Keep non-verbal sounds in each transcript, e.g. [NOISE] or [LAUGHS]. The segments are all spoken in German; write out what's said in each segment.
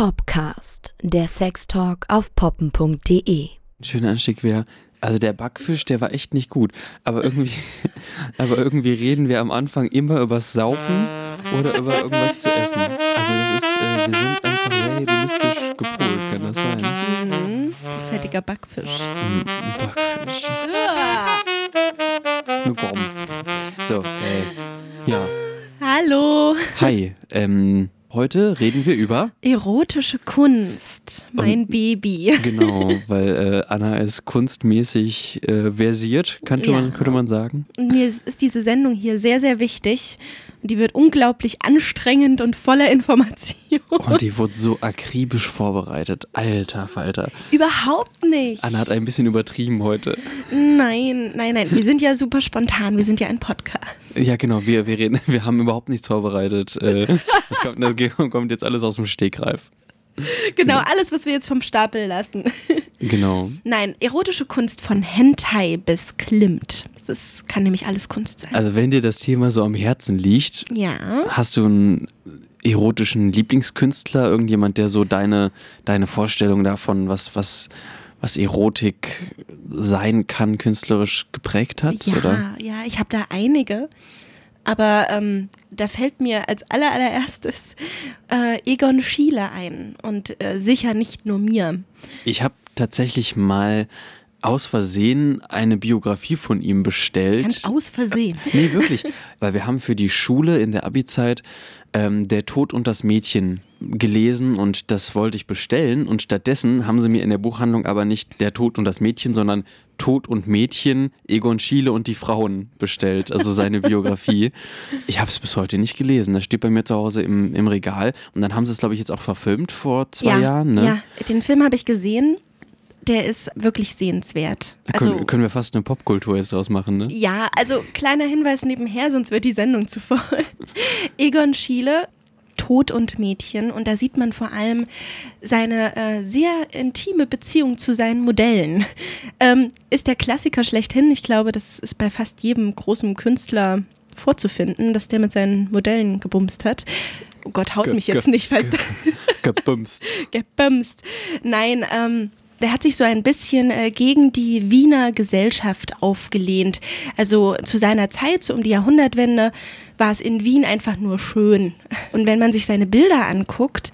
Popcast, der Sextalk auf poppen.de. Schöner Anstieg wäre, also der Backfisch, der war echt nicht gut. Aber irgendwie, [LAUGHS] aber irgendwie reden wir am Anfang immer übers Saufen oder über irgendwas zu essen. Also das ist, äh, wir sind einfach sehr hedonistisch gepolt, kann das sein? Mhm. Fettiger Backfisch. Ein Backfisch. Nur komm. So, äh, ja. Hallo. Hi, ähm, heute reden wir über, Erotische Kunst. Mein Baby. genau, [LAUGHS] weil äh, Anna ist kunstmäßig äh, versiert, könnte, Ja. man, könnte man sagen. Mir ist diese Sendung hier sehr, sehr wichtig. Und die wird unglaublich anstrengend und voller Information. Und die wurde so akribisch vorbereitet. Alter Falter. Überhaupt nicht. Anna hat ein bisschen übertrieben heute. Nein, nein, nein. Wir sind ja super spontan. Wir sind ja ein Podcast. Ja, genau, wir, wir reden, [LAUGHS] wir haben überhaupt nichts vorbereitet. Äh, Das kommt, das kommt jetzt alles aus dem Stegreif. [LAUGHS] Genau, alles, was wir jetzt vom Stapel lassen. [LAUGHS] Genau. Nein, erotische Kunst von Hentai bis Klimt. Das kann nämlich alles Kunst sein. Also wenn dir das Thema so am Herzen liegt, Ja. hast du einen erotischen Lieblingskünstler, irgendjemand, der so deine, deine Vorstellung davon, was, was, was Erotik sein kann, künstlerisch geprägt hat, ja, oder? ja, ich habe da einige. Aber ähm, da fällt mir als aller, allererstes äh, Egon Schiele ein. Und äh, sicher nicht nur mir. Ich habe tatsächlich mal aus Versehen eine Biografie von ihm bestellt. Ganz aus Versehen. [LAUGHS] Nee, wirklich. Weil wir haben für die Schule in der Abi-Zeit ähm, Der Tod und das Mädchen gelesen und das wollte ich bestellen. Und stattdessen haben sie mir in der Buchhandlung aber nicht Der Tod und das Mädchen, sondern Tod und Mädchen, Egon Schiele und die Frauen bestellt. Also seine [LAUGHS] Biografie. Ich habe es bis heute nicht gelesen. Das steht bei mir zu Hause im, im Regal. Und dann haben sie es, glaube ich, jetzt auch verfilmt vor zwei ja, Jahren. Ne? ja, den Film habe ich gesehen. Der ist wirklich sehenswert. Also, können, können wir fast eine Popkultur jetzt draus machen, ne? ja, also kleiner Hinweis nebenher, sonst wird die Sendung zu voll. [LAUGHS] Egon Schiele, Tod und Mädchen. Und da sieht man vor allem seine äh, sehr intime Beziehung zu seinen Modellen. Ähm, ist der Klassiker schlechthin. Ich glaube, das ist bei fast jedem großen Künstler vorzufinden, dass der mit seinen Modellen gebumst hat. Oh Gott, haut Ge- mich jetzt ge- nicht, falls Gebumst. [LAUGHS] gebumst. Nein, ähm, der hat sich so ein bisschen äh, gegen die Wiener Gesellschaft aufgelehnt. Also zu seiner Zeit, so um die Jahrhundertwende, war es in Wien einfach nur schön. Und wenn man sich seine Bilder anguckt,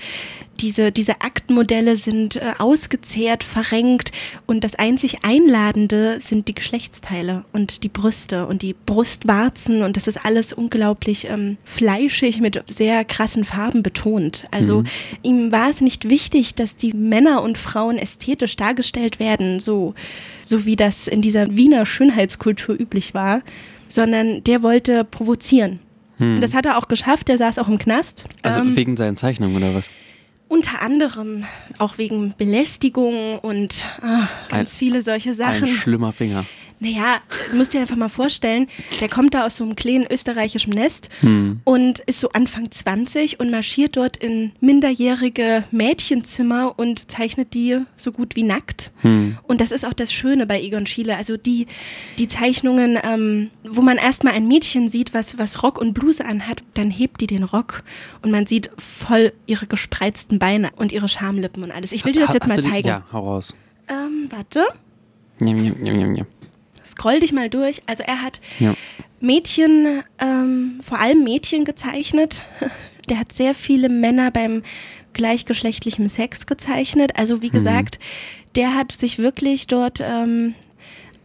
diese, diese Aktmodelle sind äh, ausgezehrt, verrenkt und das einzig Einladende sind die Geschlechtsteile und die Brüste und die Brustwarzen und das ist alles unglaublich ähm, fleischig mit sehr krassen Farben betont. Also ihm war es nicht wichtig, dass die Männer und Frauen ästhetisch dargestellt werden, so, so wie das in dieser Wiener Schönheitskultur üblich war, sondern der wollte provozieren. Und das hat er auch geschafft, der saß auch im Knast. Also Ähm, wegen seinen Zeichnungen oder was? unter anderem auch wegen Belästigung und ah, ganz Ein- viele solche Ein Sachen. schlimmer Finger. Naja, du musst dir einfach mal vorstellen, der kommt da aus so einem kleinen österreichischen Nest Hm. und ist so Anfang 20 und marschiert dort in minderjährige Mädchenzimmer und zeichnet die so gut wie nackt. Hm. Und das ist auch das Schöne bei Egon Schiele. Also die, die Zeichnungen, ähm, wo man erstmal ein Mädchen sieht, was, was Rock und Bluse anhat, dann hebt die den Rock und man sieht voll ihre gespreizten Beine und ihre Schamlippen und alles. Ich will dir das jetzt mal du die- zeigen. Ja, hau raus. Ähm, warte. Njam, njam, njam, njam. Scroll dich mal durch. Also er hat Ja. Mädchen, ähm, vor allem Mädchen gezeichnet. [LAUGHS] Der hat sehr viele Männer beim gleichgeschlechtlichen Sex gezeichnet. Also wie gesagt, der hat sich wirklich dort ähm,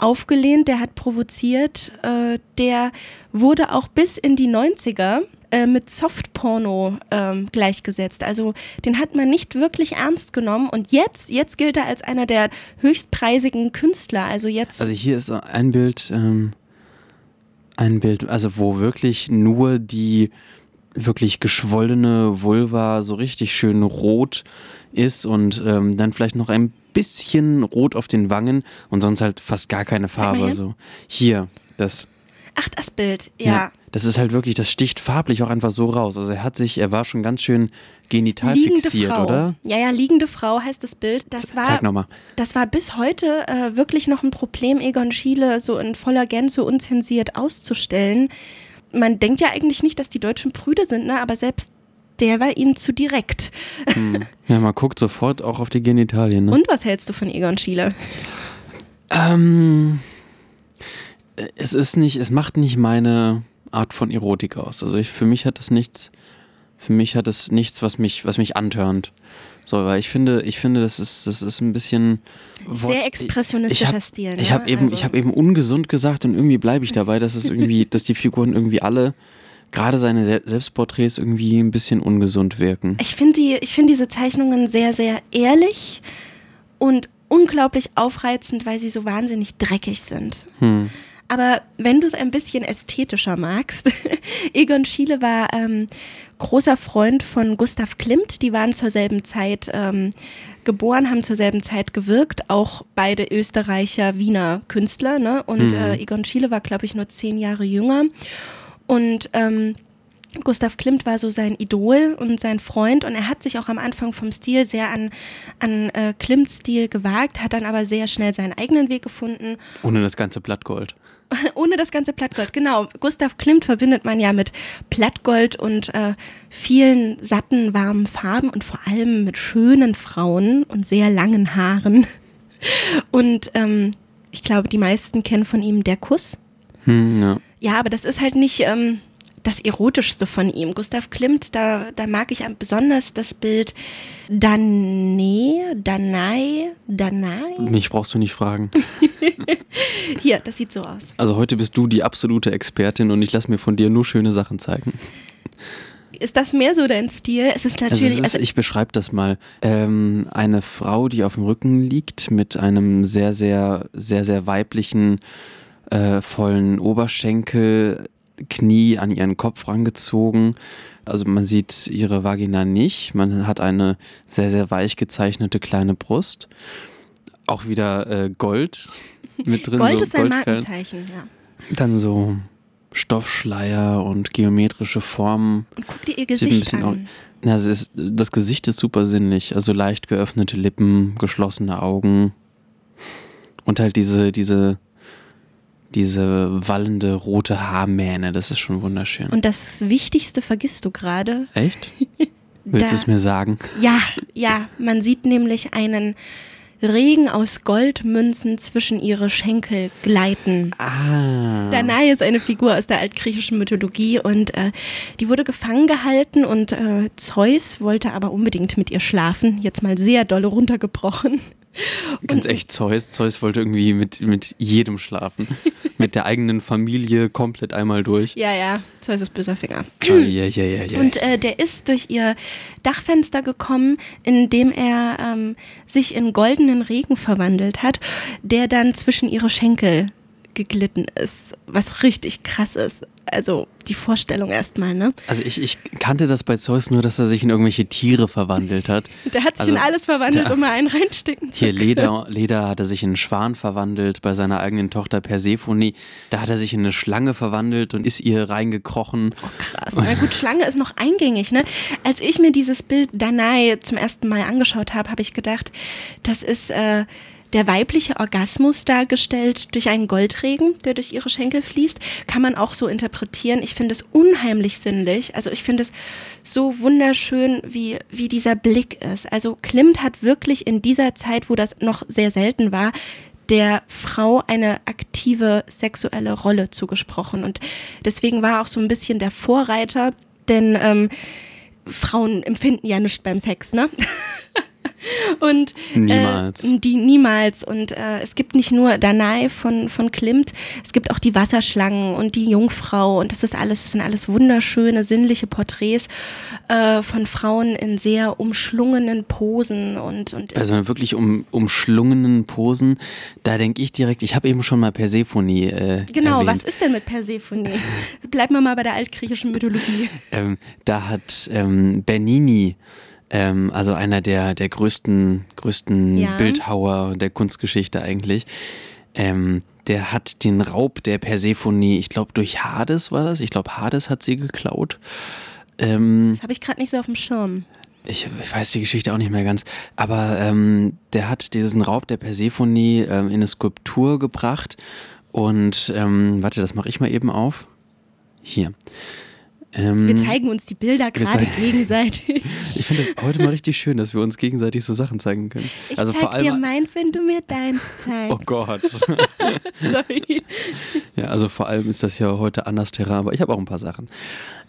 aufgelehnt, der hat provoziert, äh, der wurde auch bis in die 90er äh, mit Softporno ähm, gleichgesetzt. Also den hat man nicht wirklich ernst genommen und jetzt, jetzt gilt er als einer der höchstpreisigen Künstler. Also jetzt Also hier ist ein Bild, ähm, ein Bild, also wo wirklich nur die wirklich geschwollene Vulva so richtig schön rot ist und ähm, dann vielleicht noch ein bisschen rot auf den Wangen und sonst halt fast gar keine Farbe. So. Hier, das, Ach, das Bild, ja. Das ist halt wirklich, das sticht farblich auch einfach so raus. Also er hat sich, er war schon ganz schön genital liegende fixiert, Frau. oder? Ja, ja, liegende Frau heißt das Bild. Das war, Zeig nochmal. das war bis heute äh, wirklich noch ein Problem, Egon Schiele so in voller Gänze unzensiert auszustellen. Man denkt ja eigentlich nicht, dass die Deutschen prüde sind, ne? aber selbst der war ihnen zu direkt. Hm. Ja, man guckt sofort auch auf die Genitalien. Ne? Und was hältst du von Egon Schiele? Ähm, es ist nicht, es macht nicht meine Art von Erotik aus. Also ich, für mich hat es nichts, für mich hat es nichts, was mich, was mich antörnt. So, weil ich finde, ich finde, das ist, das ist ein bisschen Wort, sehr expressionistischer ich hab, Stil. Ne? Ich habe eben, also. ich habe eben ungesund gesagt und irgendwie bleibe ich dabei, dass es irgendwie, [LAUGHS] dass die Figuren irgendwie alle gerade seine Selbstporträts irgendwie ein bisschen ungesund wirken. Ich finde die, ich finde diese Zeichnungen sehr, sehr ehrlich und unglaublich aufreizend, weil sie so wahnsinnig dreckig sind. Hm. Aber wenn du es ein bisschen ästhetischer magst, [LAUGHS] Egon Schiele war ähm, großer Freund von Gustav Klimt. Die waren zur selben Zeit ähm, geboren, haben zur selben Zeit gewirkt. Auch beide Österreicher, Wiener Künstler. Ne? Und mhm. äh, Egon Schiele war, glaube ich, nur zehn Jahre jünger. Und ähm, Gustav Klimt war so sein Idol und sein Freund und er hat sich auch am Anfang vom Stil sehr an, an äh, Klimts Stil gewagt, hat dann aber sehr schnell seinen eigenen Weg gefunden. Ohne das ganze Blattgold. [LAUGHS] Ohne das ganze Blattgold, genau. Gustav Klimt verbindet man ja mit Blattgold und äh, vielen satten, warmen Farben und vor allem mit schönen Frauen und sehr langen Haaren. [LAUGHS] Und ähm, ich glaube, die meisten kennen von ihm Der Kuss. Hm, ja. Ja, aber das ist halt nicht. Ähm, das Erotischste von ihm. Gustav Klimt, da, da mag ich besonders das Bild Dane, Danai, Danai. Mich brauchst du nicht fragen. [LAUGHS] Hier, das sieht so aus. Also heute bist du die absolute Expertin und ich lasse mir von dir nur schöne Sachen zeigen. Ist das mehr so dein Stil? Es ist natürlich. Also es ist, also ich beschreibe das mal. Ähm, eine Frau, die auf dem Rücken liegt mit einem sehr, sehr, sehr, sehr weiblichen, äh, vollen Oberschenkel, Knie an ihren Kopf rangezogen. Also man sieht ihre Vagina nicht. Man hat eine sehr, sehr weich gezeichnete kleine Brust. Auch wieder äh, Gold mit drin. Gold so ist ein Markenzeichen, ja. Dann so Stoffschleier und geometrische Formen. Und guck dir ihr Gesicht an. Ja, ist, das Gesicht ist super sinnlich. Also leicht geöffnete Lippen, geschlossene Augen. Und halt diese, diese diese wallende rote Haarmähne, das ist schon wunderschön. Und das Wichtigste vergisst du gerade. Echt? [LAUGHS] Willst du es mir sagen? Ja, ja, man sieht nämlich einen Regen aus Goldmünzen zwischen ihre Schenkel gleiten. Ah. Danae ist eine Figur aus der altgriechischen Mythologie und äh, die wurde gefangen gehalten und äh, Zeus wollte aber unbedingt mit ihr schlafen. Jetzt mal sehr dolle runtergebrochen. [LAUGHS] Ganz echt Zeus. Zeus wollte irgendwie mit, mit jedem schlafen. [LAUGHS] mit der eigenen Familie komplett einmal durch. Ja, ja. Zeus ist böser Finger. Ja, ja, ja, ja. Und äh, der ist durch ihr Dachfenster gekommen, indem er ähm, sich in goldenen Regen verwandelt hat, der dann zwischen ihre Schenkel geglitten ist, was richtig krass ist. Also die Vorstellung erstmal, ne? Also ich, ich kannte das bei Zeus nur, dass er sich in irgendwelche Tiere verwandelt hat. [LAUGHS] Der hat sich also, in alles verwandelt, der, um mal einen reinstecken zu können. Hier Leder, [LAUGHS] Leder hat er sich in einen Schwan verwandelt, bei seiner eigenen Tochter Persephone. Da hat er sich in eine Schlange verwandelt und ist ihr reingekrochen. Oh krass. Na gut, Schlange ist noch eingängig, ne? Als ich mir dieses Bild Danai zum ersten Mal angeschaut habe, habe ich gedacht, das ist... Äh, der weibliche Orgasmus dargestellt durch einen Goldregen, der durch ihre Schenkel fließt, kann man auch so interpretieren. Ich finde es unheimlich sinnlich. Also ich finde es so wunderschön, wie, wie dieser Blick ist. Also Klimt hat wirklich in dieser Zeit, wo das noch sehr selten war, der Frau eine aktive sexuelle Rolle zugesprochen. Und deswegen war auch so ein bisschen der Vorreiter, denn ähm, Frauen empfinden ja nichts beim Sex, ne? [LAUGHS] Und niemals. Äh, die niemals. Und äh, es gibt nicht nur Danai von, von Klimt, es gibt auch die Wasserschlangen und die Jungfrau. Und das ist alles, das sind alles wunderschöne, sinnliche Porträts äh, von Frauen in sehr umschlungenen Posen und, und Also wirklich um, umschlungenen Posen, da denke ich direkt, ich habe eben schon mal Persephone. Äh, genau, erwähnt. was ist denn mit Persephone? Bleiben wir mal bei der altgriechischen Mythologie. [LAUGHS] Ähm, da hat ähm, Bernini ähm, also einer der, der größten, größten ja. Bildhauer der Kunstgeschichte eigentlich. Ähm, der hat den Raub der Persephone, ich glaube durch Hades war das, ich glaube Hades hat sie geklaut. Ähm, das habe ich gerade nicht so auf dem Schirm. Ich, ich, weiß die Geschichte auch nicht mehr ganz, aber ähm, der hat diesen Raub der Persephone ähm, in eine Skulptur gebracht und ähm, warte, das mache ich mal eben auf. Hier. Ähm, Wir zeigen uns die Bilder gerade gegenseitig. [LAUGHS] ich finde das heute mal richtig schön, dass wir uns gegenseitig so Sachen zeigen können. Ich also zeig vor allem. dir meins, wenn du mir deins [LAUGHS] zeigst. Oh Gott. [LAUGHS] Sorry. ja, also vor allem ist das ja heute anders Terrain, aber ich habe auch ein paar Sachen.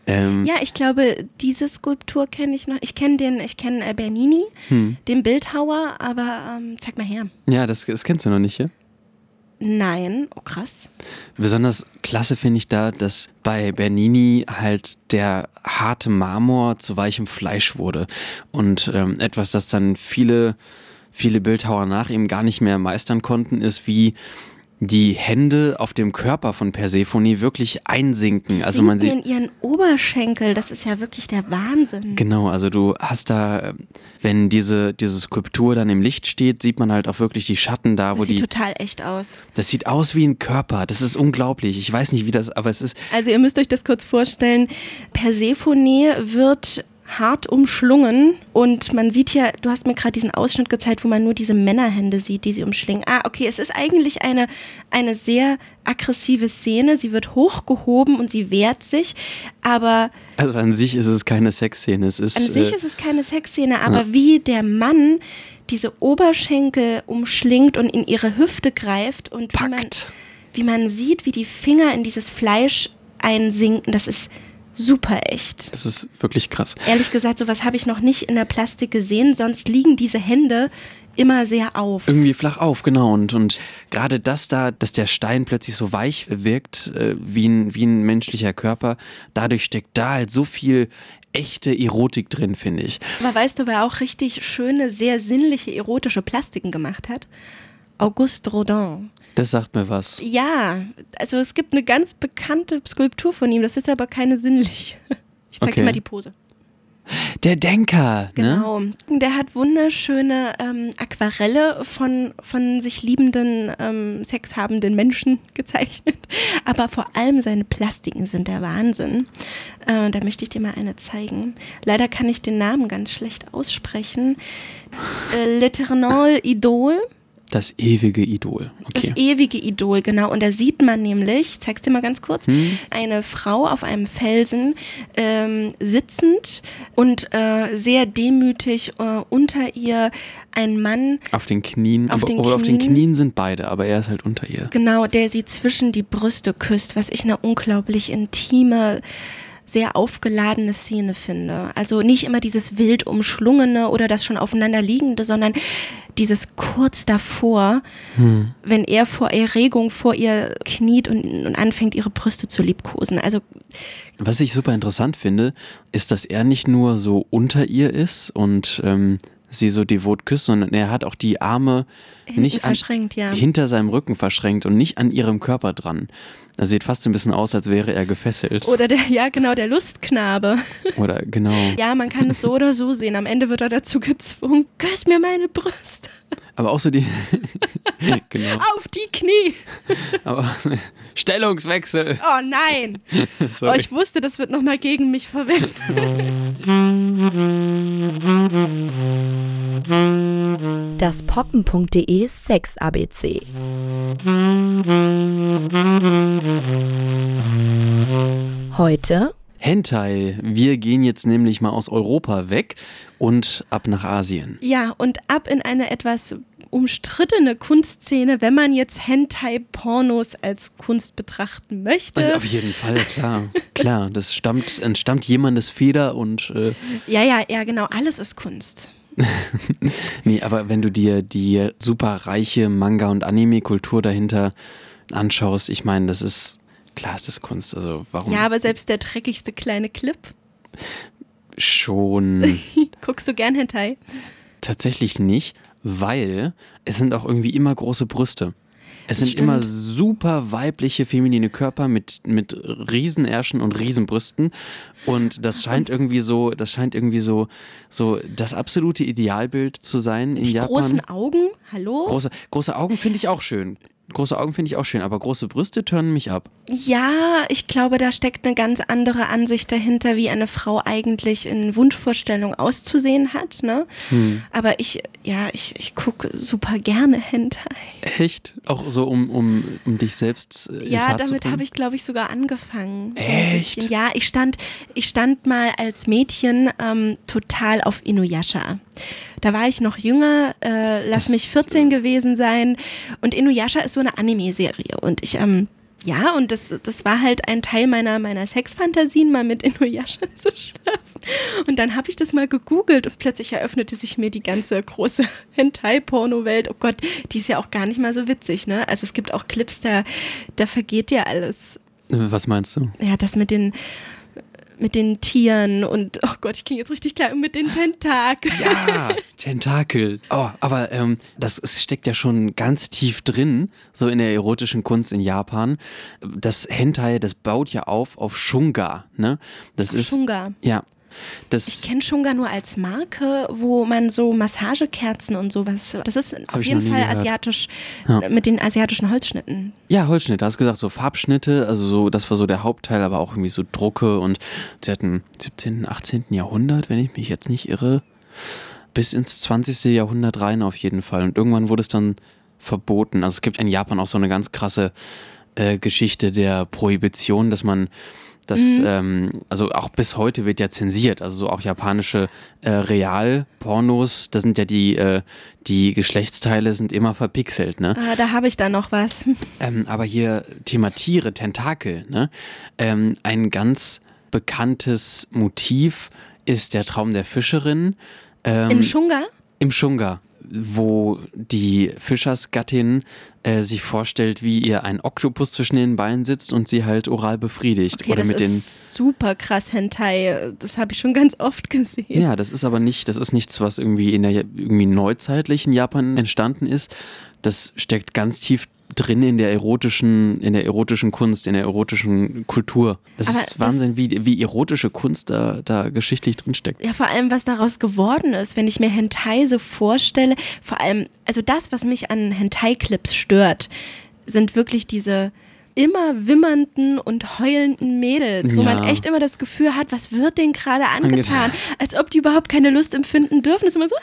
Ähm, Ja, ich glaube, diese Skulptur kenne ich noch. Ich kenne den, ich kenne äh, Bernini, Hm. den Bildhauer, aber ähm, zeig mal her. ja das, das kennst du noch nicht, ja? Nein, oh krass. Besonders klasse finde ich da, dass bei Bernini halt der harte Marmor zu weichem Fleisch wurde. Und ähm, etwas, das dann viele, viele Bildhauer nach ihm gar nicht mehr meistern konnten, ist wie die Hände auf dem Körper von Persephone wirklich einsinken. Also man sieht. in ihren Oberschenkel, das ist ja wirklich der Wahnsinn. Genau, also du hast da, wenn diese, diese Skulptur dann im Licht steht, sieht man halt auch wirklich die Schatten da, wo das sieht die. total echt aus. Das sieht aus wie ein Körper. Das ist unglaublich. Ich weiß nicht, wie das, aber es ist. Also ihr müsst euch das kurz vorstellen. Persephone wird hart umschlungen und man sieht ja, du hast mir gerade diesen Ausschnitt gezeigt, wo man nur diese Männerhände sieht, die sie umschlingen. Ah, okay, es ist eigentlich eine, eine sehr aggressive Szene. Sie wird hochgehoben und sie wehrt sich, aber Also an sich ist es keine Sexszene. Es ist. an sich äh, ist es keine Sexszene, aber wie der Mann diese Oberschenkel umschlingt und in ihre Hüfte greift und wie man, wie man sieht, wie die Finger in dieses Fleisch einsinken, das ist super echt. Das ist wirklich krass. Ehrlich gesagt, sowas habe ich noch nicht in der Plastik gesehen, sonst liegen diese Hände immer sehr auf. Irgendwie flach auf, genau. Und, und gerade das da, dass der Stein plötzlich so weich wirkt, äh, wie, ein, wie ein menschlicher Körper, dadurch steckt da halt so viel echte Erotik drin, finde ich. Aber weißt du, wer auch richtig schöne, sehr sinnliche, erotische Plastiken gemacht hat? Auguste Rodin. Das sagt mir was. Ja, also es gibt eine ganz bekannte Skulptur von ihm, das ist aber keine sinnliche. [LAUGHS] Ich zeig dir Okay. mal die Pose. Der Denker, ne? Genau. Der hat wunderschöne ähm, Aquarelle von, von sich liebenden, ähm, sexhabenden Menschen [LAUGHS] gezeichnet. Aber vor allem seine Plastiken sind der Wahnsinn. Äh, da möchte ich dir mal eine zeigen. Leider kann ich den Namen ganz schlecht aussprechen. Äh, L'Eternal Idol. Das ewige Idol. Das Okay. ewige Idol, genau. Und da sieht man nämlich, ich zeig's dir mal ganz kurz, Hm? eine Frau auf einem Felsen ähm, sitzend und äh, sehr demütig äh, unter ihr ein Mann, Auf den Knien. Auf aber, den obwohl auf den Knien. Knien sind beide, aber er ist halt unter ihr. genau, der sie zwischen die Brüste küsst, was ich eine unglaublich intime sehr aufgeladene Szene finde. Also nicht immer dieses wild umschlungene oder das schon aufeinander liegende, sondern dieses kurz davor, wenn er vor Erregung vor ihr kniet und, und anfängt, ihre Brüste zu liebkosen. Also Was ich super interessant finde, ist, dass er nicht nur so unter ihr ist und ähm, sie so devot küsst, sondern er hat auch die Arme Hinten nicht an, ja. hinter seinem Rücken verschränkt und nicht an ihrem Körper dran. Das sieht fast ein bisschen aus, als wäre er gefesselt. oder der, ja genau, der Lustknabe. Oder genau. Ja, man kann es so oder so sehen. Am Ende wird er dazu gezwungen, küss mir meine Brüste. Aber auch so die. [LAUGHS] genau. Auf die Knie. Aber [LAUGHS] Stellungswechsel. Oh nein. [LAUGHS] Oh, ich wusste, das wird nochmal gegen mich verwendet. Das poppen.de Sex ABC. Heute Hentai. Wir gehen jetzt nämlich mal aus Europa weg und ab nach Asien. Ja, und ab in eine etwas umstrittene Kunstszene, wenn man jetzt Hentai-Pornos als Kunst betrachten möchte. Und auf jeden Fall, klar. [LAUGHS] Klar, das stammt, entstammt jemandes Feder und äh, Ja, ja, ja, genau, alles ist Kunst. [LAUGHS] nee, aber wenn du dir die super reiche Manga- und Anime-Kultur dahinter anschaust, ich meine, das ist, klar ist das Kunst, also warum Ja, aber selbst der dreckigste kleine Clip. schon [LAUGHS] Guckst du gern Hentai? tatsächlich nicht, weil es sind auch irgendwie immer große Brüste. Es sind immer super weibliche, feminine Körper mit, mit Riesenärschen und Riesenbrüsten. Und das scheint irgendwie so, das scheint irgendwie so, so das absolute Idealbild zu sein in Die Japan. großen Augen, hallo? Große, große Augen finde ich auch schön. Große Augen finde ich auch schön, aber große Brüste turnen mich ab. Ja, ich glaube, da steckt eine ganz andere Ansicht dahinter, wie eine Frau eigentlich in Wunschvorstellung auszusehen hat. Ne? Hm. Aber ich, ja, ich, ich gucke super gerne Hentai. Echt? Auch so, um, um, um dich selbst äh, Ja, damit habe ich, glaube ich, sogar angefangen. Echt? So ja, ich stand, ich stand mal als Mädchen ähm, total auf Inuyasha. Da war ich noch jünger, äh, lass das mich 14 gewesen sein. Und Inuyasha ist so eine Anime-Serie. Und ich, ähm, ja, und das, das war halt ein Teil meiner, meiner Sexfantasien, mal mit [LAUGHS] Inuyasha zu schlafen. Und dann habe ich das mal gegoogelt und plötzlich eröffnete sich mir die ganze große [LAUGHS] Hentai-Porno-Welt. Oh Gott, die ist ja auch gar nicht mal so witzig, ne? Also es gibt auch Clips, da, da vergeht ja alles. Was meinst du? Ja, das mit den mit den Tieren und, oh Gott, ich klinge jetzt richtig klar, mit den Tentakeln. Ja, [LAUGHS] Tentakel. Oh, aber ähm, das steckt ja schon ganz tief drin, so in der erotischen Kunst in Japan. Das Hentai, das baut ja auf auf Shunga, ne? Das ist Shunga. Ja, das ich kenne Shunga nur als Marke, wo man so Massagekerzen und sowas. Das ist auf jeden Fall asiatisch ja. mit den asiatischen Holzschnitten. Ja, Holzschnitte. Hast gesagt, so Farbschnitte, also so, das war so der Hauptteil, aber auch irgendwie so Drucke und sie hatten 17., 18. Jahrhundert, wenn ich mich jetzt nicht irre, bis ins 20. Jahrhundert rein auf jeden Fall. Und irgendwann wurde es dann verboten. Also es gibt in Japan auch so eine ganz krasse äh, Geschichte der Prohibition, dass man das, mhm. ähm, also auch bis heute wird ja zensiert. Also so auch japanische äh, Realpornos, da sind ja die, äh, die Geschlechtsteile sind immer verpixelt, ne? Ah, da habe ich da noch was. Ähm, aber hier Thema Tiere, Tentakel, ne? Ähm, ein ganz bekanntes Motiv ist der Traum der Fischerin. Ähm, Im Shunga? Im Shunga wo die Fischersgattin äh, sich vorstellt, wie ihr ein Oktopus zwischen den Beinen sitzt und sie halt oral befriedigt. Okay, Oder das mit ist super krass Hentai. Das habe ich schon ganz oft gesehen. Ja, das ist aber nicht, das ist nichts, was irgendwie in der irgendwie neuzeitlichen Japan entstanden ist. Das steckt ganz tief drin in der erotischen, in der erotischen Kunst, in der erotischen Kultur. Das Aber ist Wahnsinn, wie, wie erotische Kunst da, da geschichtlich drinsteckt. Ja, vor allem, was daraus geworden ist, wenn ich mir Hentai so vorstelle, vor allem, also das, was mich an Hentai-Clips stört, sind wirklich diese immer wimmernden und heulenden Mädels, wo ja. man echt immer das Gefühl hat, was wird denen gerade angetan? angetan? Als ob die überhaupt keine Lust empfinden dürfen. Das ist immer so,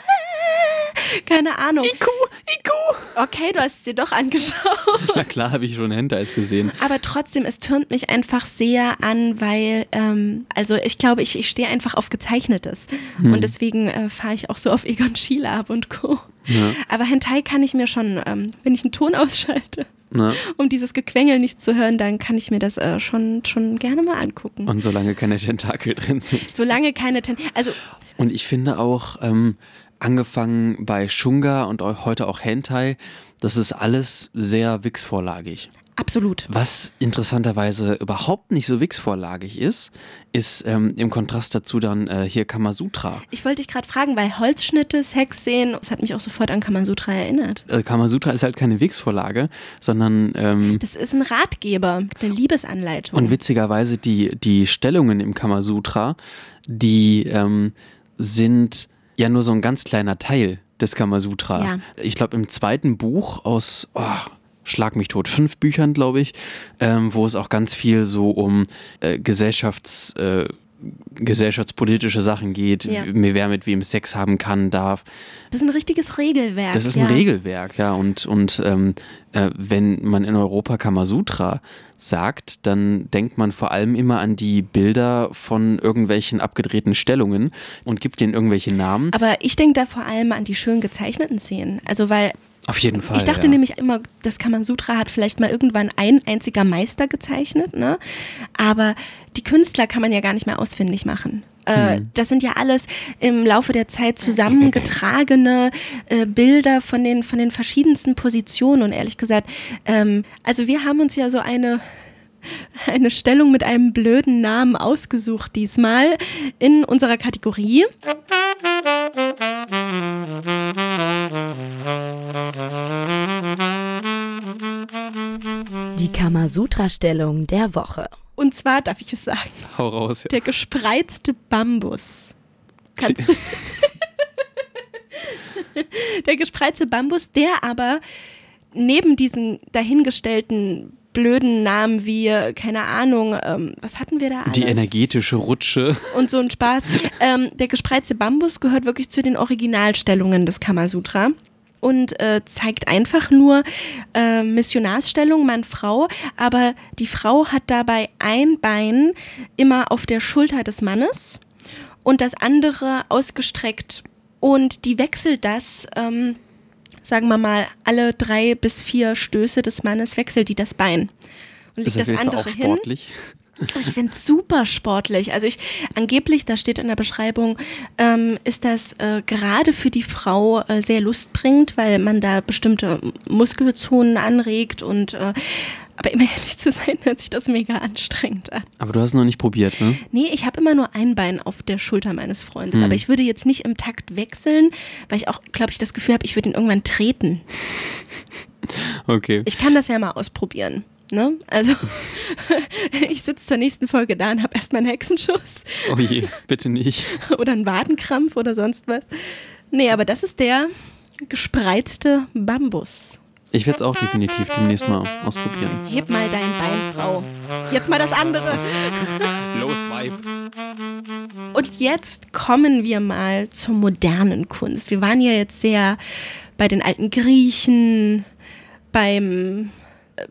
[LAUGHS] keine Ahnung. Iku, Iku. Okay, du hast es dir doch angeschaut. [LAUGHS] Na klar, habe ich schon Hentais gesehen. Aber trotzdem, es türnt mich einfach sehr an, weil, ähm, also ich glaube, ich, ich stehe einfach auf Gezeichnetes. Hm. Und deswegen äh, fahre ich auch so auf Egon Schiele ab und Co. Ja. Aber Hentai kann ich mir schon, ähm, wenn ich einen Ton ausschalte. Na? um dieses Gequengel nicht zu hören, dann kann ich mir das äh, schon, schon gerne mal angucken. Und solange keine Tentakel drin sind. Solange keine Tentakel. Also und ich finde auch, ähm, angefangen bei Shunga und heute auch Hentai, das ist alles sehr Wix-vorlagig. Absolut. Was interessanterweise überhaupt nicht so Wix-vorlagig ist, ist ähm, im Kontrast dazu dann äh, hier Kamasutra. Ich wollte dich gerade fragen, weil Holzschnitte, Sexszenen, das hat mich auch sofort an Kamasutra erinnert. Äh, Kamasutra ist halt keine Wix-Vorlage, sondern. Ähm, das ist ein Ratgeber, eine Liebesanleitung. Und witzigerweise die, die Stellungen im Kamasutra, die ähm, sind ja nur so ein ganz kleiner Teil des Kamasutra. Ja. Ich glaube, im zweiten Buch aus, oh, Schlag mich tot, fünf Büchern, glaube ich, ähm, wo es auch ganz viel so um äh, Gesellschafts... Äh, gesellschaftspolitische Sachen geht, ja. wer mit wem Sex haben kann, darf. Das ist ein richtiges Regelwerk. Das ist ein ja. Regelwerk, ja. Und, und ähm, äh, wenn man in Europa Kamasutra sagt, dann denkt man vor allem immer an die Bilder von irgendwelchen abgedrehten Stellungen und gibt denen irgendwelche Namen. Aber ich denke da vor allem an die schön gezeichneten Szenen. Also weil auf jeden Fall. Ich dachte ja. nämlich immer, das Kamasutra hat vielleicht mal irgendwann ein einziger Meister gezeichnet, ne? Aber die Künstler kann man ja gar nicht mehr ausfindig machen. Äh, mhm. Das sind ja alles im Laufe der Zeit zusammengetragene äh, Bilder von den, von den verschiedensten Positionen. Und ehrlich gesagt, ähm, also wir haben uns ja so eine [LAUGHS] eine Stellung mit einem blöden Namen ausgesucht diesmal in unserer Kategorie. Kamasutra-Stellung der Woche. Und zwar darf ich es sagen. Hau raus. Ja. Der gespreizte Bambus. Kannst du [LAUGHS] der gespreizte Bambus, der aber neben diesen dahingestellten blöden Namen wie, keine Ahnung, ähm, was hatten wir da alles? Die energetische Rutsche. Und so ein Spaß. Ähm, der gespreizte Bambus gehört wirklich zu den Originalstellungen des Kamasutra und äh, zeigt einfach nur äh, Missionarsstellung Mann-Frau, aber die Frau hat dabei ein Bein immer auf der Schulter des Mannes und das andere ausgestreckt und die wechselt das. Ähm, sagen wir mal, alle drei bis vier Stöße des Mannes wechselt die das Bein. Und legt ist das andere auch sportlich. hin. Ich finde es super sportlich. Also ich angeblich, da steht in der Beschreibung, ähm, ist das äh, gerade für die Frau äh, sehr lustbringend, weil man da bestimmte Muskelzonen anregt und äh, aber immer [LAUGHS] ehrlich zu sein, hört sich das mega anstrengend an. Aber du hast es noch nicht probiert, ne? Nee, ich habe immer nur ein Bein auf der Schulter meines Freundes. Mhm. Aber ich würde jetzt nicht im Takt wechseln, weil ich auch, glaube ich, das Gefühl habe, ich würde ihn irgendwann treten. [LAUGHS] Okay. Ich kann das ja mal ausprobieren. Ne? Also, [LAUGHS] ich sitze zur nächsten Folge da und habe erstmal einen Hexenschuss Oh je, bitte nicht. [LAUGHS] oder einen Wadenkrampf oder sonst was. Nee, aber das ist der gespreizte Bambus. Ich werde es auch definitiv demnächst mal ausprobieren. Heb mal dein Bein, Frau. Jetzt mal das andere. [LAUGHS] Los, Vibe. Und jetzt kommen wir mal zur modernen Kunst. Wir waren ja jetzt sehr bei den alten Griechen, beim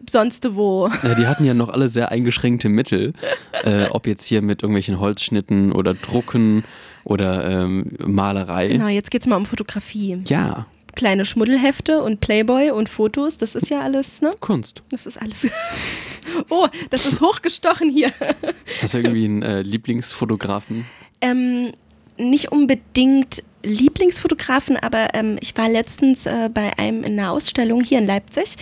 sonst wo. Ja, die hatten ja noch alle sehr eingeschränkte Mittel. [LAUGHS] Äh, ob jetzt hier mit irgendwelchen Holzschnitten oder Drucken oder ähm, Malerei. Genau, jetzt geht es mal um Fotografie. Ja, Kleine Schmuddelhefte und Playboy und Fotos, das ist ja alles, ne? Kunst. Das ist alles. [LAUGHS] Oh, das ist hochgestochen hier. Hast du irgendwie [LAUGHS] einen äh, Lieblingsfotografen? Ähm, nicht unbedingt Lieblingsfotografen, aber ähm, ich war letztens äh, bei einem in einer Ausstellung hier in Leipzig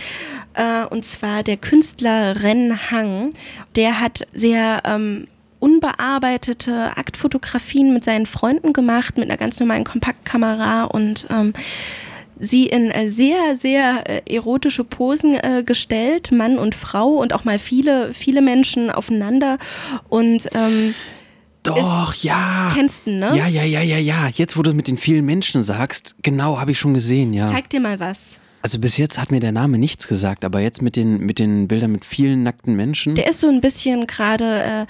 äh, und zwar der Künstler Ren Hang. Der hat sehr ähm, unbearbeitete Aktfotografien mit seinen Freunden gemacht, mit einer ganz normalen Kompaktkamera und ähm, sie in äh, sehr, sehr äh, erotische Posen äh, gestellt, Mann und Frau und auch mal viele, viele Menschen aufeinander und ähm, Doch, Ist- ja. kennst du, ne? Ja, ja, ja, ja, ja. Jetzt, wo du mit den vielen Menschen sagst, genau, habe ich schon gesehen, ja. Zeig dir mal was. Also bis jetzt hat mir der Name nichts gesagt, aber jetzt mit den, mit den Bildern mit vielen nackten Menschen. Der ist so ein bisschen gerade äh,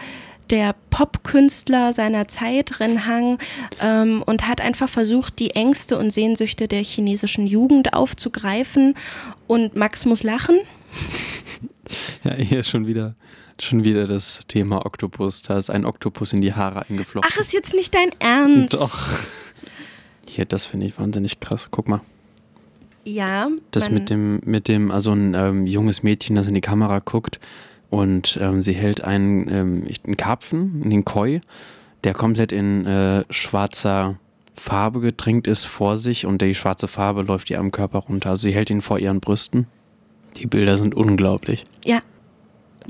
der Popkünstler seiner Zeit, Hang, ähm, und hat einfach versucht, die Ängste und Sehnsüchte der chinesischen Jugend aufzugreifen. Und Max muss lachen. [LAUGHS] Ja, hier ist schon wieder, schon wieder das Thema Oktopus. Da ist ein Oktopus in die Haare eingeflochten. Ach, ist jetzt nicht dein Ernst? Doch. Hier, das finde ich wahnsinnig krass. Guck mal. Ja. Das mit dem, mit dem, also ein ähm, junges Mädchen, das in die Kamera guckt und ähm, sie hält einen, ähm, einen Karpfen, einen Koi, der komplett in äh, schwarzer Farbe getränkt ist vor sich und die schwarze Farbe läuft ihr am Körper runter. Also sie hält ihn vor ihren Brüsten. Die Bilder sind unglaublich. Ja.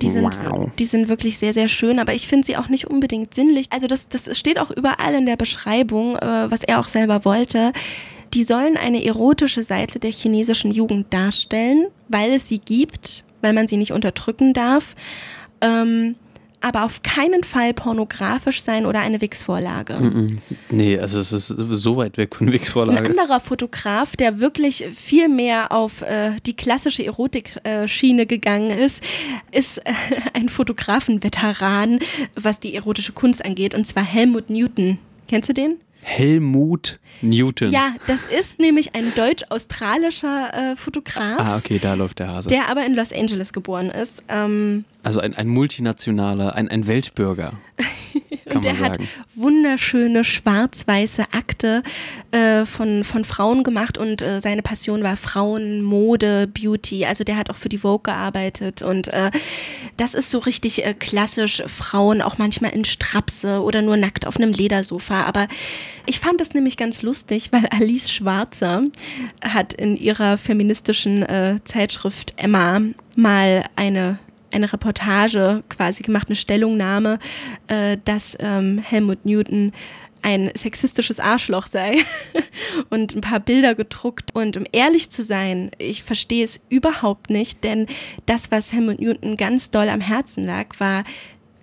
Die sind, Wow. die sind wirklich sehr, sehr schön, aber ich finde sie auch nicht unbedingt sinnlich. Also das, das steht auch überall in der Beschreibung, äh, was er auch selber wollte. Die sollen eine erotische Seite der chinesischen Jugend darstellen, weil es sie gibt, weil man sie nicht unterdrücken darf, ähm, aber auf keinen Fall pornografisch sein oder eine Wix-Vorlage. Mhm. Nee, also es ist so weit weg von Ein Wix-Vorlage. anderer Fotograf, der wirklich viel mehr auf äh, die klassische Erotik-Schiene gegangen ist, ist äh, ein Fotografen-Veteran, was die erotische Kunst angeht, und zwar Helmut Newton. Kennst du den? Helmut Newton. Ja, das ist nämlich ein deutsch-australischer äh, Fotograf, Ah, okay, da läuft der Hase. der aber in Los Angeles geboren ist. Ähm, also ein, ein multinationaler, ein, ein Weltbürger. [LAUGHS] Und der man hat wunderschöne schwarz-weiße Akte äh, von, von Frauen gemacht und äh, seine Passion war Frauen, Mode, Beauty. Also der hat auch für die Vogue gearbeitet und äh, das ist so richtig äh, klassisch Frauen, auch manchmal in Strapse oder nur nackt auf einem Ledersofa. Aber ich fand das nämlich ganz lustig, weil Alice Schwarzer hat in ihrer feministischen äh, Zeitschrift Emma mal eine eine Reportage quasi gemacht, eine Stellungnahme, äh, dass ähm, Helmut Newton ein sexistisches Arschloch sei [LAUGHS] und ein paar Bilder gedruckt. Und um ehrlich zu sein, ich verstehe es überhaupt nicht, denn das, was Helmut Newton ganz doll am Herzen lag, war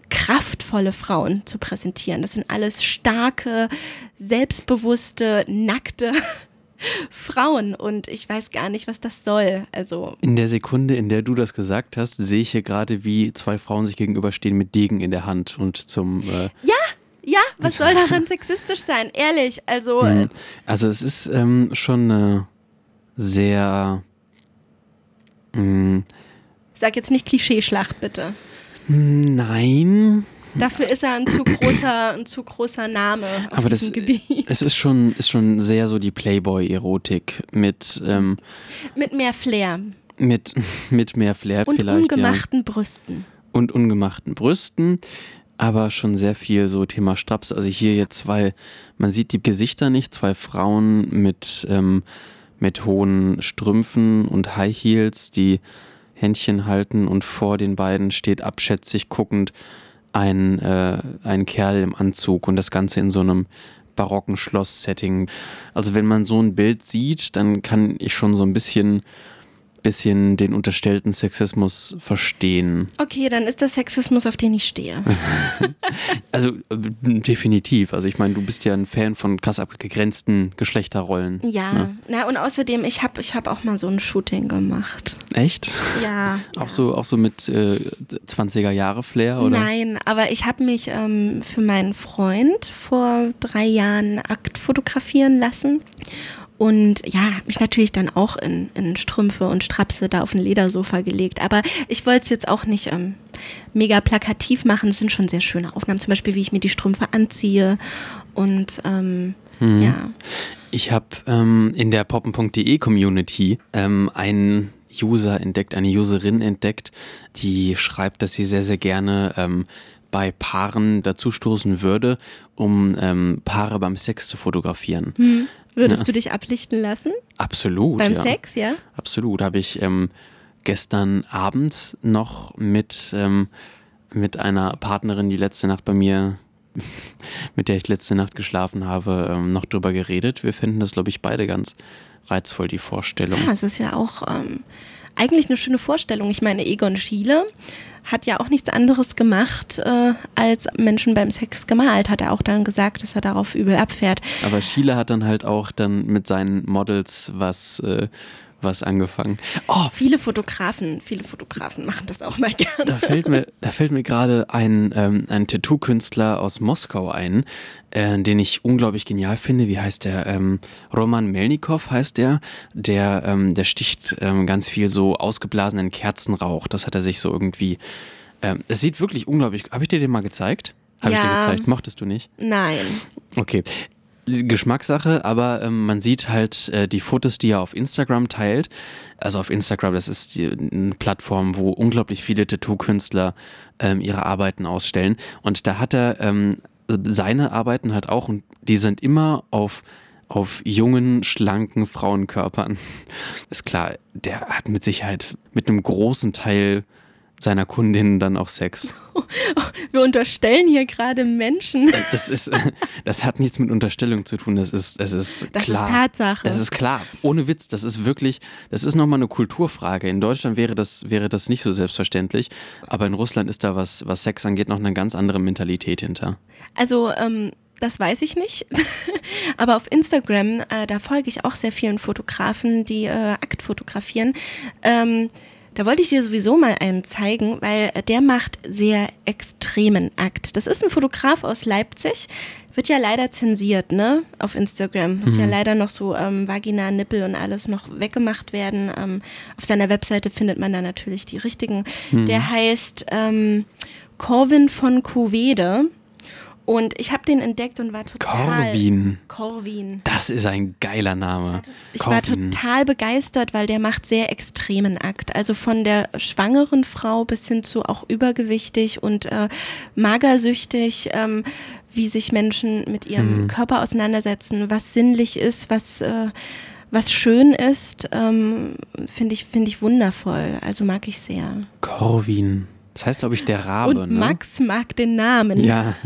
kraftvolle Frauen zu präsentieren. Das sind alles starke, selbstbewusste, nackte Frauen und ich weiß gar nicht, was das soll. Also In der Sekunde, in der du das gesagt hast, sehe ich hier gerade, wie zwei Frauen sich gegenüberstehen mit Degen in der Hand und zum. Äh, ja, was soll daran sexistisch sein? Ehrlich, also äh, Mhm. Also es ist ähm, schon eine sehr. mm, sag jetzt nicht Klischeeschlacht bitte. Nein, Dafür ist er ein zu großer, ein zu großer Name auf aber das, diesem Gebiet. es ist schon, ist schon sehr so die Playboy-Erotik mit, ähm, Mit mehr Flair mit, mit mehr Flair und vielleicht. Ja. ungemachten Brüsten. Und ungemachten Brüsten, aber schon sehr viel so Thema Straps. Also hier jetzt zwei, man sieht die Gesichter nicht, zwei Frauen mit, ähm, mit hohen Strümpfen und High Heels, die Händchen halten und vor den beiden steht abschätzig guckend ein, äh, ein Kerl im Anzug und das Ganze in so einem barocken Schloss-Setting. Also wenn man so ein Bild sieht, dann kann ich schon so ein bisschen, bisschen den unterstellten Sexismus verstehen. Okay, dann ist das Sexismus, auf den ich stehe. [LAUGHS] Also äh, definitiv. Also ich meine, du bist ja ein Fan von krass abgegrenzten Geschlechterrollen. Ja, Ne? na und außerdem, ich habe ich hab auch mal so ein Shooting gemacht. Echt? Ja. [LAUGHS] Auch so, auch so mit äh, 20er Jahre Flair oder? Nein, aber ich habe mich ähm, für meinen Freund vor drei Jahren Akt fotografieren lassen. Und ja, hab mich natürlich dann auch in, in Strümpfe und Strapse da auf ein Ledersofa gelegt. Aber ich wollte es jetzt auch nicht ähm, mega plakativ machen. Es sind schon sehr schöne Aufnahmen. Zum Beispiel, wie ich mir die Strümpfe anziehe. Und ähm, Mhm. ja. Ich habe ähm, in der poppen.de Community ähm, einen User entdeckt, eine Userin entdeckt, die schreibt, dass sie sehr, sehr gerne ähm, bei Paaren dazustoßen würde, um ähm, Paare beim Sex zu fotografieren. Hm. Würdest Ja. du dich ablichten lassen? Absolut. Beim ja. Sex, ja? Absolut. Habe ich ähm, gestern Abend noch mit, ähm, mit einer Partnerin, die letzte Nacht bei mir, [LAUGHS] mit der ich letzte Nacht geschlafen habe, ähm, noch drüber geredet. Wir finden das, glaube ich, beide ganz reizvoll, die Vorstellung. Ja, es ist ja auch ähm, eigentlich eine schöne Vorstellung. Ich meine, Egon Schiele hat ja auch nichts anderes gemacht, äh, als Menschen beim Sex gemalt. Hat er auch dann gesagt, dass er darauf übel abfährt. Aber Schiele hat dann halt auch dann mit seinen Models was, äh, was angefangen. Oh, Viele Fotografen, viele Fotografen machen das auch mal gerne. Da fällt mir, da fällt mir gerade ein, ähm, ein Tattoo-Künstler aus Moskau ein, äh, den ich unglaublich genial finde. Wie heißt der? Ähm, Roman Melnikov heißt der. Der, ähm, der sticht ähm, ganz viel so ausgeblasenen Kerzenrauch. Das hat er sich so irgendwie. Ähm, es sieht wirklich unglaublich. Habe ich dir den mal gezeigt? Habe ich dir Ja. gezeigt? Mochtest du nicht? Nein. Okay. Geschmackssache, aber ähm, man sieht halt äh, die Fotos, die er auf Instagram teilt. Also auf Instagram, das ist die, eine Plattform, wo unglaublich viele Tattoo-Künstler ähm, ihre Arbeiten ausstellen. Und da hat er ähm, seine Arbeiten halt auch und die sind immer auf auf jungen, schlanken Frauenkörpern. [LAUGHS] Ist klar, der hat mit Sicherheit mit einem großen Teil seiner Kundinnen dann auch Sex. [LAUGHS] Wir unterstellen hier gerade Menschen. Das ist, [LAUGHS] das hat nichts mit Unterstellung zu tun. Das ist, das ist Das klar. ist Tatsache. Das ist klar. Ohne Witz. Das ist wirklich, das ist nochmal eine Kulturfrage. In Deutschland wäre das, wäre das nicht so selbstverständlich. Aber in Russland ist da was, was Sex angeht, noch eine ganz andere Mentalität hinter. Also, ähm, das weiß ich nicht. [LAUGHS] Aber auf Instagram, äh, da folge ich auch sehr vielen Fotografen, die äh, Akt fotografieren. Ähm, da wollte ich dir sowieso mal einen zeigen, weil der macht sehr extremen Akt. Das ist ein Fotograf aus Leipzig. Wird ja leider zensiert, ne? Auf Instagram. Muss ja leider noch so ähm, Vagina, Nippel und alles noch weggemacht werden. Ähm, auf seiner Webseite findet man da natürlich die richtigen. Der heißt ähm, Corvin von Kuwede. Und ich habe den entdeckt und war total. Corvin. Corvin. Das ist ein geiler Name. Ich war Corvin. total begeistert, weil der macht sehr extremen Akt. Also von der schwangeren Frau bis hin zu auch übergewichtig und äh, magersüchtig, ähm, wie sich Menschen mit ihrem Mhm. Körper auseinandersetzen, was sinnlich ist, was, äh, was schön ist, ähm, finde ich, finde ich wundervoll. Also mag ich sehr. Corvin. Das heißt, glaube ich, der Rabe. und ne? Max mag den Namen. Ja. [LAUGHS]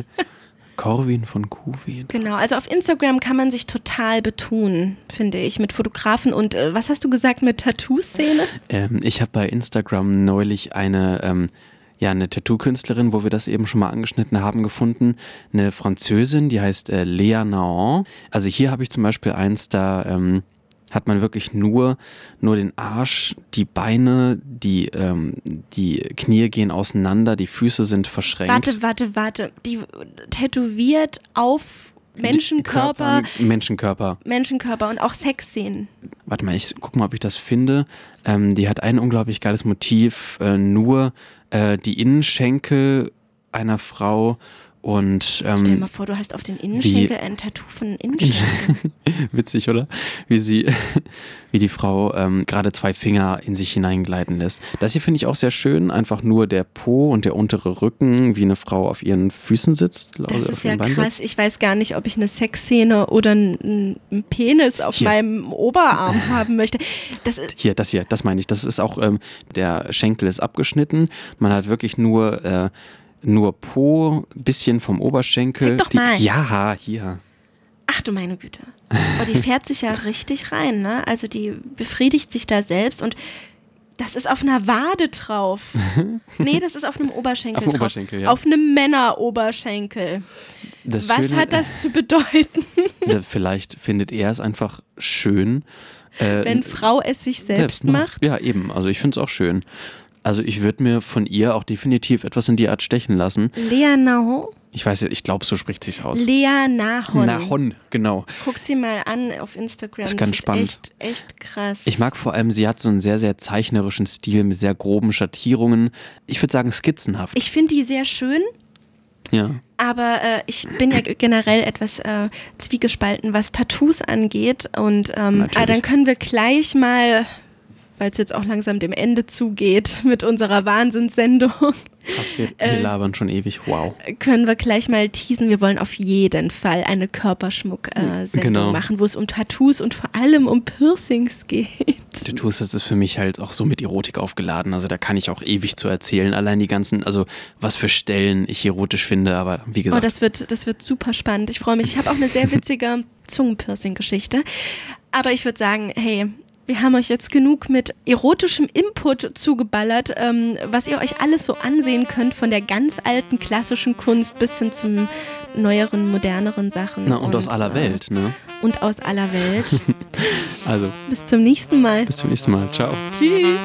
Corvin von Kuwait. Genau, also auf Instagram kann man sich total betun, finde ich, mit Fotografen und äh, was hast du gesagt mit Tattoo-Szene? Ähm, ich habe bei Instagram neulich eine, ähm, ja, eine Tattoo-Künstlerin, wo wir das eben schon mal angeschnitten haben, gefunden. Eine Französin, die heißt äh, Lea Naon. Also hier habe ich zum Beispiel eins, da, ähm, hat man wirklich nur, nur den Arsch, die Beine, die, ähm, die Knie gehen auseinander, die Füße sind verschränkt. Warte, warte, warte. Die tätowiert auf Menschenkörper. Körper, Menschenkörper. Menschenkörper und auch Sexszenen. Warte mal, ich guck mal, ob ich das finde. Ähm, die hat ein unglaublich geiles Motiv. Äh, nur äh, die Innenschenkel einer Frau und ähm, Stell dir mal vor, du hast auf den Innenschenkel ein Tattoo von Innenschenkel. [LAUGHS] Witzig, oder? Wie sie, [LAUGHS] wie die Frau ähm, gerade zwei Finger in sich hineingleiten lässt. Das hier finde ich auch sehr schön. Einfach nur der Po und der untere Rücken, wie eine Frau auf ihren Füßen sitzt. Das ist ja krass. Ich weiß gar nicht, ob ich eine Sexszene oder einen, einen Penis auf hier. meinem Oberarm [LAUGHS] haben möchte. Das hier, das hier, das meine ich. Das ist auch, ähm, der Schenkel ist abgeschnitten. Man hat wirklich nur äh, nur Po, bisschen vom Oberschenkel. Zeig doch mal. Die, ja, hier. Ach du meine Güte. Oh, die fährt sich ja richtig rein, ne? Also die befriedigt sich da selbst und das ist auf einer Wade drauf. [LAUGHS] nee, das ist auf einem Oberschenkel auf einem drauf. Oberschenkel, ja. Auf einem Männeroberschenkel. Was Schöne, hat das zu bedeuten? vielleicht findet er es einfach schön. Äh, Wenn Frau es sich selbst, selbst macht. Ja, eben. Also ich finde es auch schön. Also ich würde mir von ihr auch definitiv etwas in die Art stechen lassen. Lea Nahon? Ich weiß, ich glaube, so spricht sich's aus. Lea Nahon. Nahon, genau. Guckt sie mal an auf Instagram. Das ist ganz das spannend. Ist echt, echt krass. Ich mag vor allem, sie hat so einen sehr, sehr zeichnerischen Stil mit sehr groben Schattierungen. Ich würde sagen, skizzenhaft. Ich finde die sehr schön. Ja. Aber äh, ich bin ja generell etwas äh, zwiegespalten, was Tattoos angeht. Und ähm, ah, dann können wir gleich mal weil es jetzt auch langsam dem Ende zugeht [LAUGHS] mit unserer Wahnsinnssendung. Krass, wir, wir äh, labern schon ewig, wow. Können wir gleich mal teasen, wir wollen auf jeden Fall eine Körperschmuck-Sendung äh, genau. machen, wo es um Tattoos und vor allem um Piercings geht. [LAUGHS] Tattoos, das ist für mich halt auch so mit Erotik aufgeladen, also da kann ich auch ewig zu erzählen, allein die ganzen, also was für Stellen ich erotisch finde, aber wie gesagt. Oh, das wird, das wird super spannend, ich freue mich. Ich habe auch eine sehr [LAUGHS] witzige Zungenpiercing-Geschichte. Aber ich würde sagen, hey, wir haben euch jetzt genug mit erotischem Input zugeballert, ähm, was ihr euch alles so ansehen könnt, von der ganz alten klassischen Kunst bis hin zum neueren, moderneren Sachen. Na, und, und aus aller äh, Welt, ne? Und aus aller Welt. [LAUGHS] also. Bis zum nächsten Mal. Bis zum nächsten Mal. Ciao. Tschüss.